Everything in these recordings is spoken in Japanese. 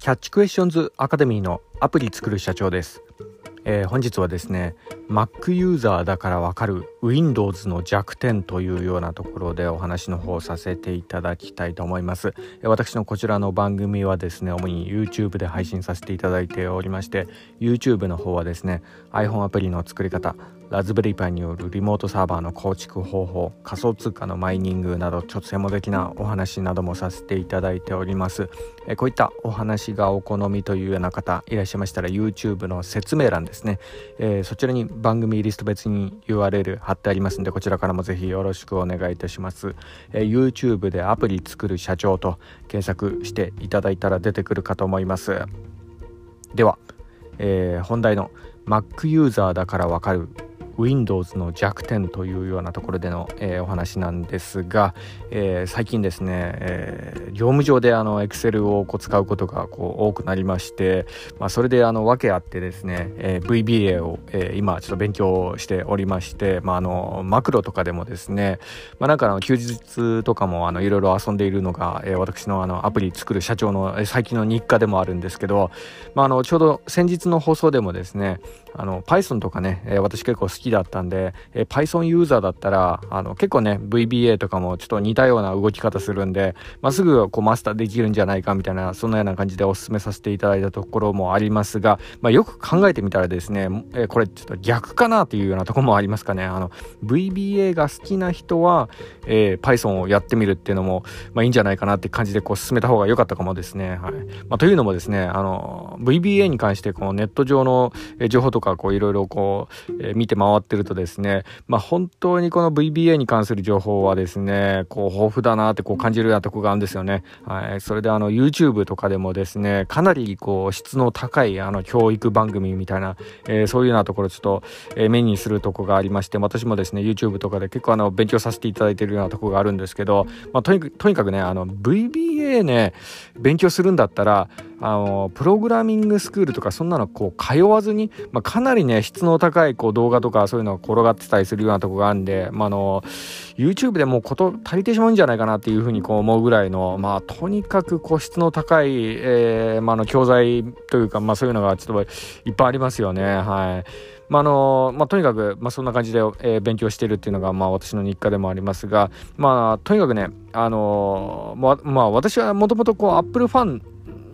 キャッチクエスチョンズアカデミーのアプリ作る社長です、えー、本日はですね Mac ユーザーだからわかる Windows の弱点というようなところでお話の方させていただきたいと思います。私のこちらの番組はですね主に YouTube で配信させていただいておりまして YouTube の方はですね iPhone アプリの作り方ラズベリーパイによるリモートサーバーの構築方法仮想通貨のマイニングなどちょっと専門的なお話などもさせていただいております。えこういったお話がお好みというような方いらっしゃいましたら YouTube の説明欄ですね、えー、そちらに番組リスト別に URL 貼ってありますんでこちらからもぜひよろしくお願いいたします、えー、YouTube でアプリ作る社長と検索していただいたら出てくるかと思います。では、えー、本題の Mac ユーザーだからわかる Windows の弱点というようなところでの、えー、お話なんですが、えー、最近ですね、えー、業務上であの Excel をこう使うことがこう多くなりまして、まあ、それであの訳あってですね、え VBA を、え今ちょっと勉強しておりまして、まあ、あのマクロとかでもですね、まあ、なんかあの休日とかもあのいろいろ遊んでいるのが、え私のあのアプリ作る社長の最近の日課でもあるんですけど、まあ、あのちょうど先日の放送でもですねあの Python とかね、え私結構好きだったんで、えー、Python ユーザーだったら、あの、結構ね、VBA とかもちょっと似たような動き方するんで、まあ、すぐこうマスターできるんじゃないかみたいな、そんなような感じでお勧めさせていただいたところもありますが、まあ、よく考えてみたらですね、えー、これちょっと逆かなというようなとこもありますかね。あの、VBA が好きな人は、えー、Python をやってみるっていうのも、まあ、いいんじゃないかなって感じでこう進めた方が良かったかもですね。はい。まあ、というのもですね、あの、VBA に関してこのネット上の情報とかこういろいろこう、えー、見て回っってるとですね、まあ、本当にこの VBA に関する情報はですね、こう豊富だなってこう感じるようなとこがあるんですよね。はい。それであの YouTube とかでもですね、かなりこう質の高いあの教育番組みたいな、えー、そういうようなところちょっと、えー、目にするとこがありまして、私もですね、YouTube とかで結構あの勉強させていただいてるようなとこがあるんですけど、まあ、とにとにかくね、あの VBA ね、勉強するんだったら、あのプログラミングスクールとかそんなのこう通わずに、まあ、かなりね質の高いこう動画とかそういうのが転がってたりするようなとこがあるんで、まあ、あの YouTube でもうこと足りてしまうんじゃないかなっていうふうにこう思うぐらいの、まあ、とにかくこう質の高い、えーまあ、の教材というか、まあ、そういうのがちょっといっぱいありますよね。はいまあのまあ、とにかく、まあ、そんな感じで、えー、勉強しているっていうのが、まあ、私の日課でもありますが、まあ、とにかくね、あのまあ、まあ、私はもともとこう Apple ファン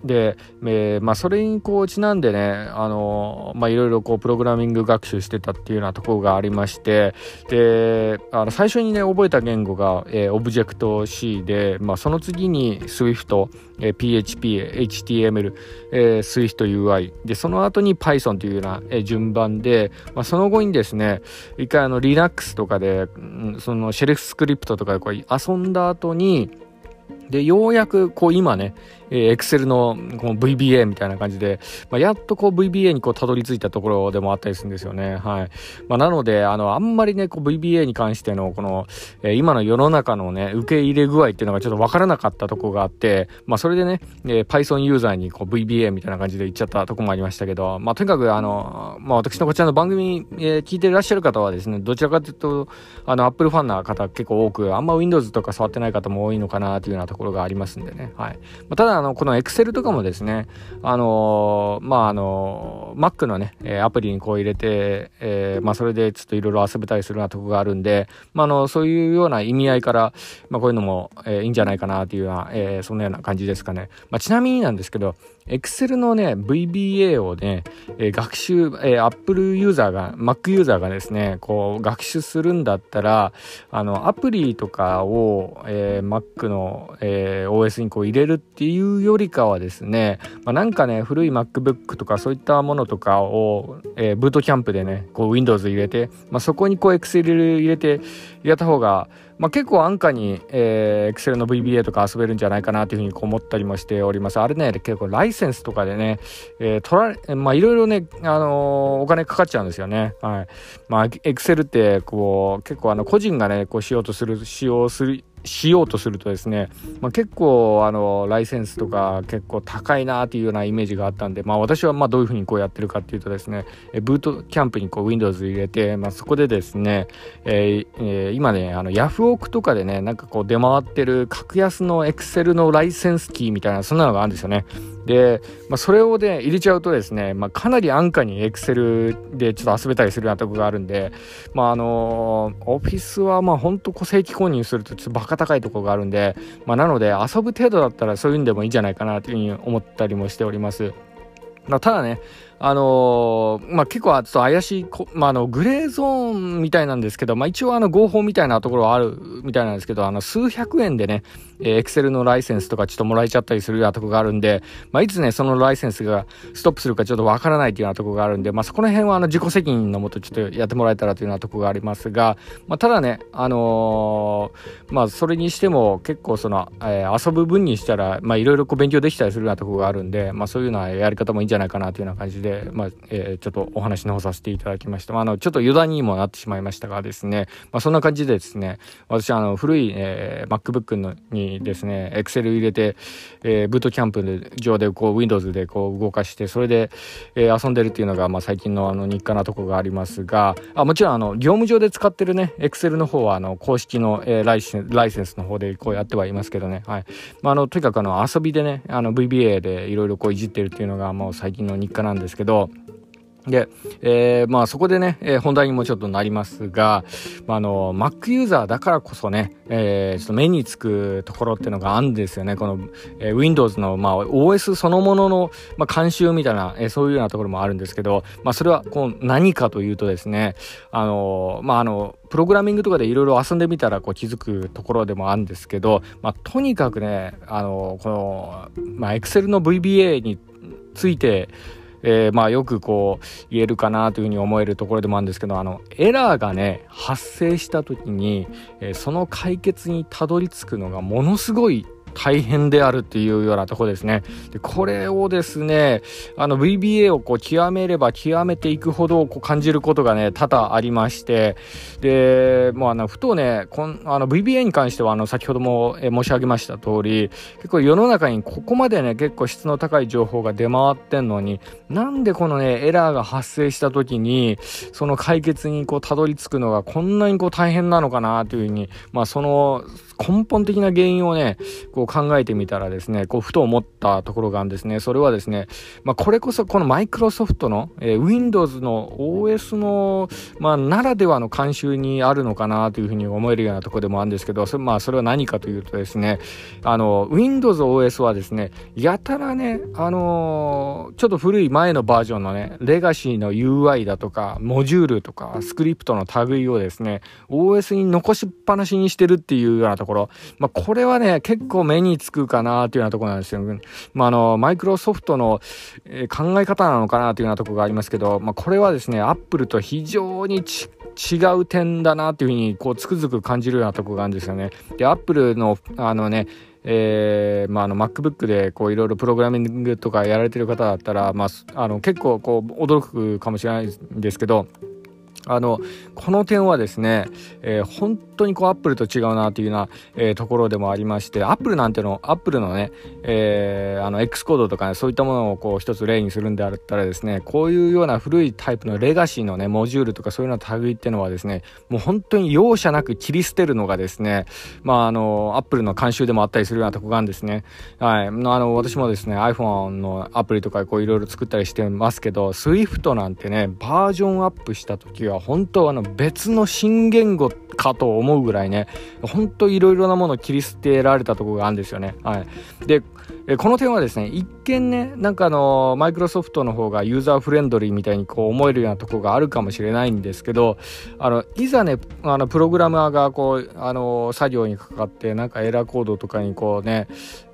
で、えー、まあ、それにこうちなんでね、あのまあ、いろいろこうプログラミング学習してたっていうようなところがありましてであの最初にね覚えた言語が、えー、 Objective-C で、まあ、その次に Swift、えー、PHP、HTML、えー、Swift UI でその後に Python というような、えー、順番で、まあ、その後にですね一回あの Linux とかで、うん、そのシェルフスクリプトとかでこう遊んだ後にで、ようやく、こう今ね、えー、Excel のこの VBA みたいな感じで、まあ、やっとこう VBA にこうたどり着いたところでもあったりするんですよね。はい。まあ、なので、あの、あんまりね、こう VBA に関しての、この、えー、今の世の中のね、受け入れ具合っていうのがちょっとわからなかったとこがあって、まあ、それでね、えー、Python ユーザーにこう VBA みたいな感じで言っちゃったとこもありましたけど、まあ、とにかく、あの、まあ、私のこちらの番組、えー、聞いていらっしゃる方はですね、どちらかというと、あの、Apple ファンな方結構多く、あんま Windows とか触ってない方も多いのかなというようなとところがありますんでね。はい。ま、ただ、あの、この Excel とかもですね、あのー、まあ、あのー、Mac のね、えアプリにこう入れて、えー、まあ、それでちょっといろいろ遊べたりするようなとこがあるんで、まあ、あの、そういうような意味合いから、まあ、こういうのも、えいいんじゃないかなというような、えそんなような感じですかね。まあ、ちなみになんですけど、Excel のね、VBA をね、えー、学習、えー、Apple ユーザーが、Mac ユーザーがですね、こう、学習するんだったら、あの、アプリとかを、えー、Mac の、えー、OS にこう入れるっていうよりかはですね、まあ、なんかね、古い MacBook とかそういったものとかを、えー、ブートキャンプでね、こう、Windows 入れて、まあ、そこにこう、Excel 入れて、やった方が、まあ、結構安価に、えー、Excel の VBA とか遊べるんじゃないかなというふうに思ったりもしております。あれね、結構ライセンスとかでね、えー、取られ、まあいろいろね、あのー、お金かかっちゃうんですよね。はい。まあ Excel ってこう、結構あの個人がね、こうしようとする、使用する、しようとするとですね、まあ、結構あのライセンスとか結構高いなっていうようなイメージがあったんで、まあ、私はまあどういうふうにこうやってるかっていうとですねブートキャンプにこう Windows 入れて、まあ、そこでですね、えーえー、今ねあのヤフオクとかでねなんかこう出回ってる格安の Excel のライセンスキーみたいなそんなのがあるんですよね。で、まあ、それをね入れちゃうとですね、まあ、かなり安価に Excel でちょっと遊べたりするようなとこがあるんでまああのオフィスはまあほんと正規購入するとちょっとバカ高いとこがあるんで、まあ、なので遊ぶ程度だったらそういうんでもいいんじゃないかなというふうに思ったりもしております。ただね、あのー、まあ、結構ちょっと怪しいまあ、あの、グレーゾーンみたいなんですけど、まあ、一応あの、合法みたいなところはあるみたいなんですけど、あの、数百円でね、えー、Excel のライセンスとかちょっともらえちゃったりするようなとこがあるんで、まあ、いつね、そのライセンスがストップするかちょっとわからないっていうようなとこがあるんで、まあ、そこの辺はあの、自己責任のもとちょっとやってもらえたらというようなとこがありますが、まあ、ただね、あのー、まあ、それにしても結構その、えー、遊ぶ分にしたら、いろいろ勉強できたりするようなとこがあるんで、まあ、そういうようなやり方もいいんじゃないかなというような感じで、でまあ、えーえ、ちょっとお話の方させていただきました。まあ、あの、ちょっと余談にもなってしまいましたがですね、まあ、そんな感じでですね、私、あの、古い、えー、MacBook のにですね、Excel 入れて、えー、ブートキャンプで上でこう、Windows でこう動かして、それで、えー、遊んでるっていうのが、まあ、最近のあの、日課なとこがありますが、あ、もちろん、あの、業務上で使ってるね、Excel の方は、あの、公式の、えー、ライセンライセンスの方でこうやってはいますけどね、はい。まあ、あの、とにかくあの、遊びでね、あの、VBA でいろいろこういじってるっていうのが、もう最近の日課なんですけど、で、えー、まあそこでね、えー、本題にもちょっとなりますが、まあ、あの、Mac ユーザーだからこそね、えー、ちょっと目につくところっていうのがあるんですよね。この、えー、Windows の、まあ、OS そのものの、まあ、監修みたいな、えー、そういうようなところもあるんですけど、まあそれはこう何かというとですね、あの、まああの、プログラミングとかでいろいろ遊んでみたらこう気づくところでもあるんですけど、まあとにかくね、あの、この、まあ Excel の VBA について、えー、まあよくこう言えるかなというふうに思えるところでもあるんですけどあのエラーがね発生した時に、えー、その解決にたどり着くのがものすごい大変であるっていうようなとこですね。でこれをですね、あの VBA をこう極めれば極めていくほどこう感じることがね、多々ありまして、で、もうあの、ふとね、こんあの VBA に関してはあの、先ほども申し上げました通り、結構世の中にここまでね、結構質の高い情報が出回ってんのに、なんでこのね、エラーが発生した時に、その解決にこう、たどり着くのがこんなにこう大変なのかなというふうに、まあその根本的な原因をね、こう考えてみたらですね、こう、ふと思ったところがあるんですね。それはですね、まあ、これこそ、このマイクロソフトの、えー、Windows の OS の、まあ、ならではの慣習にあるのかなというふうに思えるようなところでもあるんですけど、まあ、それは何かというとですね、あの、Windows OS はですね、やたらね、あのー、ちょっと古い前のバージョンのね、レガシーの UI だとか、モジュールとか、スクリプトの類をですね、OS に残しっぱなしにしてるっていうようなところ、ところまあ、これはね、結構目につくかなというようなところなんですよ。まあ、あの、マイクロソフトの、えー、考え方なのかなというようなところがありますけど、まあ、これはですね、アップルと非常に違う点だなというふうに、こう、つくづく感じるようなところがあるんですよね。で、アップルの、あのね、えー、まあ、あの MacBook でいろいろプログラミングとかやられてる方だったら、まあ、あの結構こう驚くかもしれないんですけどあの、この点はですね、えー、本当にこう Apple と違うなというような、えー、ところでもありまして、 Apple なんての、 Apple のね、えー、あの、X コードとかね、そういったものをこう一つ例にするんであったらですね、こういうような古いタイプのレガシーのね、モジュールとかそういうような類っていうのはですね、もう本当に容赦なく切り捨てるのがですね、まあ、あの、 Apple の慣習でもあったりするようなとこがあるんですね。はい。あの、私もですね、iPhone のアプリとかこういろいろ作ったりしてますけど、Swift なんてね、バージョンアップした時は本当あの別の新言語かと思うぐらいね、本当いろいろなものを切り捨てられたところがあるんですよね。はい。で、えこの点はですね、一見ね、なんかあの、マイクロソフトの方がユーザーフレンドリーみたいにこう思えるようなとこがあるかもしれないんですけど、あの、いざね、あの、プログラマーがこう、あの、作業にかかって、なんかエラーコードとかにこうね、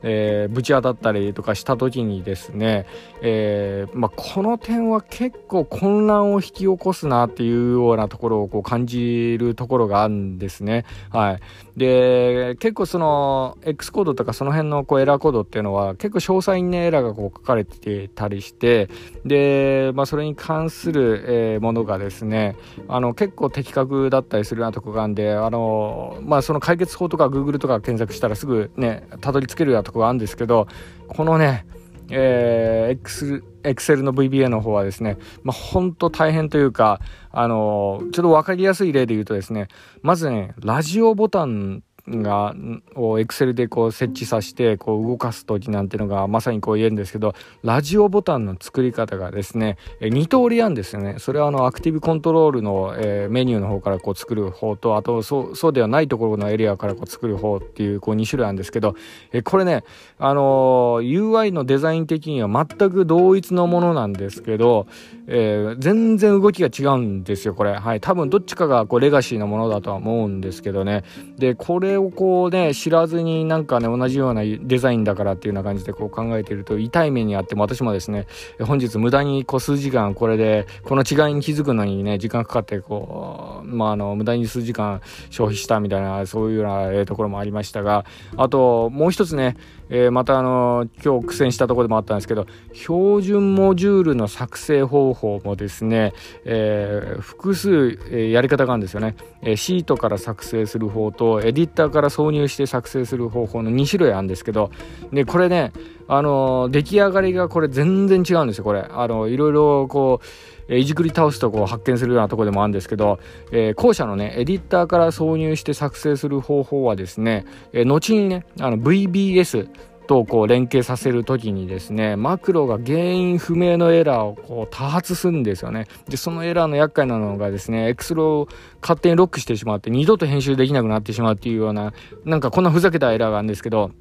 えー、ぶち当たったりとかした時にですね、えー、まあ、この点は結構混乱を引き起こすなっていうようなところをこう感じるところがあるんですね。はい。で、結構その、X コードとかその辺のこうエラーコードっていうのは、は結構詳細にねエラーがこう書かれてたりしてで、まあ、それに関する、えー、ものがですねあの結構的確だったりするようなとこがあるんであの、まあ、その解決法とか Google とか検索したらすぐねたどり着けるようなとこがあるんですけどこのねえー、Excel の VBA の方はですね、まあ、本当大変というか、あのー、ちょっと分かりやすい例で言うとですね、まずね、ラジオボタンが、をエクセルでこう設置させて、こう動かす時なんてのがまさにこう言えるんですけど、ラジオボタンの作り方がですね、2通りあるんですよね。それはあの、アクティブコントロールの、え、メニューの方からこう作る方と、あと、そう、そうではないところのエリアからこう作る方っていう、こう2種類あるんですけど、えこれね、あの、UI のデザイン的には全く同一のものなんですけど、え、全然動きが違うんですよ、これ。はい。多分どっちかがこうレガシーのものだとは思うんですけどね。で、これをこうね、知らずになんかね、同じようなデザインだからっていうような感じでこう考えていると痛い目にあっても私もですね、本日無駄にこう数時間これで、この違いに気づくのにね、時間かかってこう、まああの、無駄に数時間消費したみたいな、そういうような、ところもありましたが、あと、もう一つね、えー、またあの今日苦戦したところでもあったんですけど標準モジュールの作成方法もですね、えー、複数、え、やり方があるんですよね、えシートから作成する方とエディターから挿入して作成する方法の2種類あるんですけどでこれねあの出来上がりがこれ全然違うんですよこれ。あのいろいろこうえいじくり倒すとこを発見するようなとこでもあるんですけど、えー、後者のねエディターから挿入して作成する方法はですね、えー、後にねあの VBS とこう連携させる時にですねマクロが原因不明のエラーをこう多発するんですよね。でそのエラーの厄介なのがですね X ローを勝手にロックしてしまって二度と編集できなくなってしまうっていうようななんかこんなふざけたエラーがあるんですけど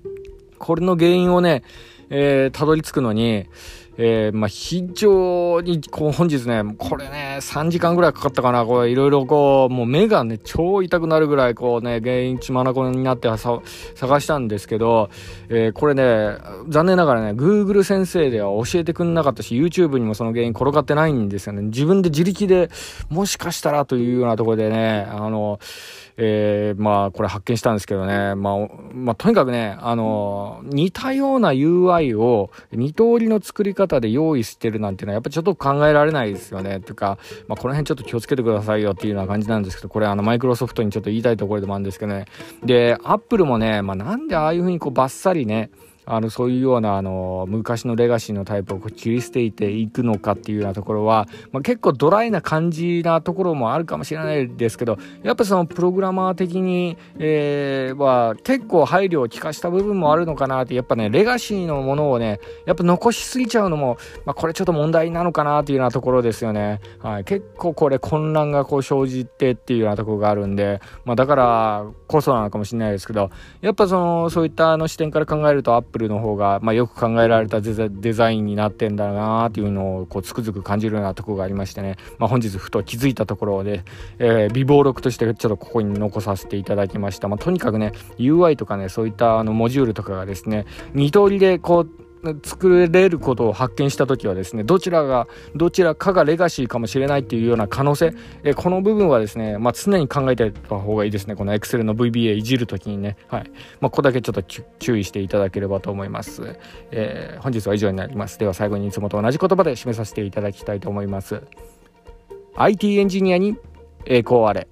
これの原因をねえー、たどり着くのに、えー、まあ、非常に、こう、本日ね、これね、3時間ぐらいかかったかな、これ、いろいろこう、もう目がね、超痛くなるぐらい、こうね、原因血まなこになってさ探したんですけど、えー、これね、残念ながらね、Google 先生では教えてくんなかったし、YouTube にもその原因転がってないんですよね。自分で自力で、もしかしたらというようなところでね、あの、えー、まあ、これ発見したんですけどね、まあ、まあ、とにかくね、あの、似たような UI を2通りの作り方で用意してるなんていうのは、やっぱちょっと考えられないですよね。というか、まあ、この辺ちょっと気をつけてくださいよっていうような感じなんですけど、これあの、マイクロソフトにちょっと言いたいところでもあるんですけどね。で、アップルもね、まあ、なんでああいうふうにこう、バッサリね、あのそういうようなあの昔のレガシーのタイプを切り捨てていくのかっていうようなところは、まあ、結構ドライな感じなところもあるかもしれないですけどやっぱそのプログラマー的に、えー、は結構配慮を利かした部分もあるのかなってやっぱねレガシーのものをねやっぱ残しすぎちゃうのも、まあ、これちょっと問題なのかなっていうようなところですよね、はい、結構これ混乱がこう生じてっていうようなところがあるんで、まあ、だからこそなのかもしれないですけどやっぱそのそういったあの視点から考えるとアップルの方が、まあ、よく考えられたデザインになってんだなっていうのをこうつくづく感じるようなとこがありましてね、まあ、本日ふと気づいたところで、えー、微暴録としてちょっとここに残させていただきました、まあ、とにかくね UI とかねそういったあのモジュールとかがですね2通りでこう作れることを発見した時はですねどちらがどちらかがレガシーかもしれないっていうような可能性えこの部分はですね、まあ、常に考えてた方がいいですね。この Excel の VBA いじる時にね。はい、まあ、ここだけちょっと注意していただければと思います、えー、本日は以上になります。では最後にいつもと同じ言葉で締めさせていただきたいと思います。IT エンジニアに栄光あれ。